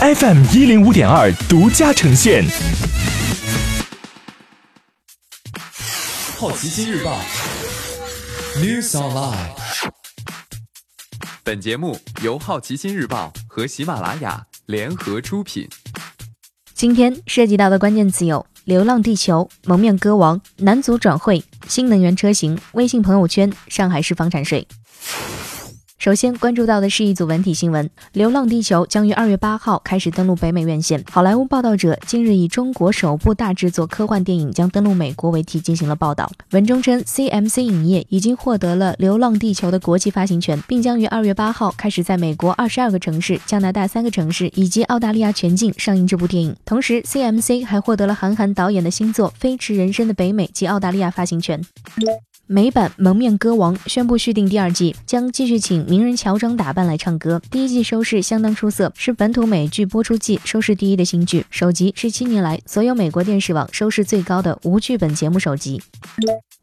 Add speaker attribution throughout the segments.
Speaker 1: FM 一零五点二独家呈现。
Speaker 2: 好奇心日报，News Online。本节目由好奇心日报和喜马拉雅联合出品。
Speaker 3: 今天涉及到的关键词有：流浪地球、蒙面歌王、男足转会、新能源车型、微信朋友圈、上海市房产税。首先关注到的是一组文体新闻，《流浪地球》将于二月八号开始登陆北美院线。好莱坞报道者近日以中国首部大制作科幻电影将登陆美国为题进行了报道。文中称，CMC 影业已经获得了《流浪地球》的国际发行权，并将于二月八号开始在美国二十二个城市、加拿大三个城市以及澳大利亚全境上映这部电影。同时，CMC 还获得了韩寒导演的新作《飞驰人生》的北美及澳大利亚发行权。美版《蒙面歌王》宣布续订第二季，将继续请名人乔装打扮来唱歌。第一季收视相当出色，是本土美剧播出季收视第一的新剧。首集是七年来所有美国电视网收视最高的无剧本节目首集。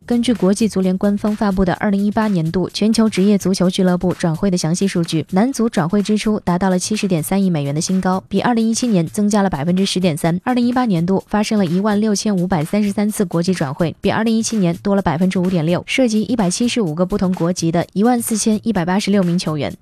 Speaker 3: 根据国际足联官方发布的二零一八年度全球职业足球俱乐部转会的详细数据，男足转会支出达到了七十点三亿美元的新高，比二零一七年增加了百分之十点三。二零一八年度发生了一万六千五百三十三次国际转会，比二零一七年多了百分之五点六，涉及一百七十五个不同国籍的一万四千一百八十六名球员。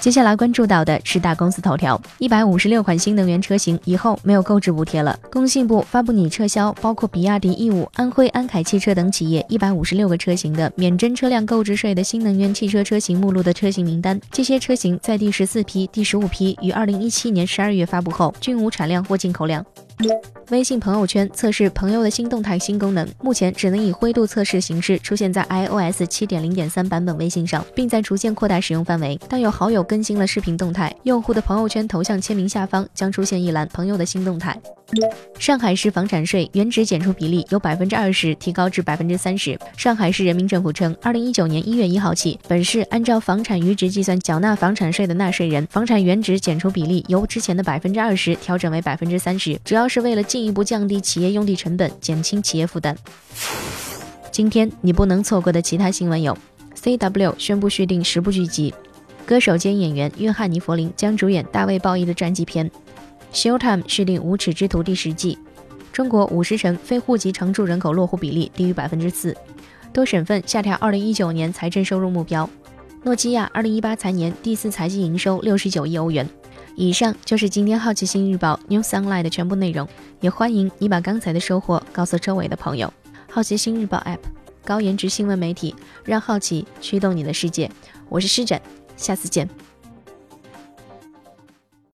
Speaker 3: 接下来关注到的是大公司头条：一百五十六款新能源车型以后没有购置补贴了。工信部发布拟撤销包括比亚迪 E 五、安徽安凯汽车等企业一百五十六个车型的免征车辆购置税的新能源汽车车型目录的车型名单。这些车型在第十四批、第十五批于二零一七年十二月发布后，均无产量或进口量。微信朋友圈测试朋友的新动态新功能，目前只能以灰度测试形式出现在 iOS 七点零点三版本微信上，并在逐渐扩大使用范围。当有好友更新了视频动态，用户的朋友圈头像签名下方将出现一栏“朋友的新动态”。上海市房产税原值减除比例由百分之二十提高至百分之三十。上海市人民政府称，二零一九年一月一号起，本市按照房产余值计算缴纳房产税的纳税人，房产原值减除比例由之前的百分之二十调整为百分之三十，主要是为了进一步降低企业用地成本，减轻企业负担。今天你不能错过的其他新闻有：CW 宣布续订十部剧集，歌手兼演员约翰尼·弗林将主演大卫·鲍伊的传记片。Showtime 续订《无耻之徒》第十季。中国五十城非户籍常住人口落户比例低于百分之四。多省份下调二零一九年财政收入目标。诺基亚二零一八财年第四财季营收六十九亿欧元。以上就是今天好奇心日报 New Sunlight 的全部内容。也欢迎你把刚才的收获告诉周围的朋友。好奇心日报 App，高颜值新闻媒体，让好奇驱动你的世界。我是施展，下次见。